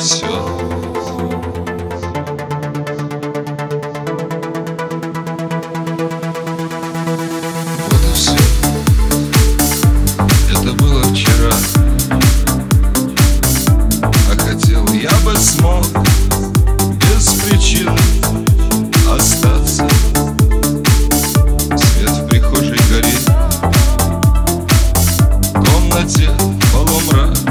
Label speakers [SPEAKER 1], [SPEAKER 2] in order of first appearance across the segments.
[SPEAKER 1] все. Вот и все. Это было вчера. А хотел я бы смог без причины остаться. Свет в прихожей горит. В комнате полумрак.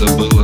[SPEAKER 1] забыла.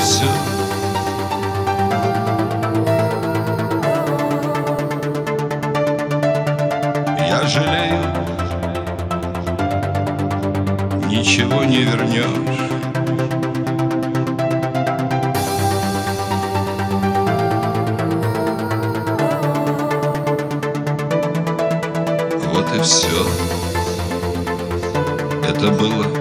[SPEAKER 1] все Я жалею Ничего не вернешь Вот и все Это было.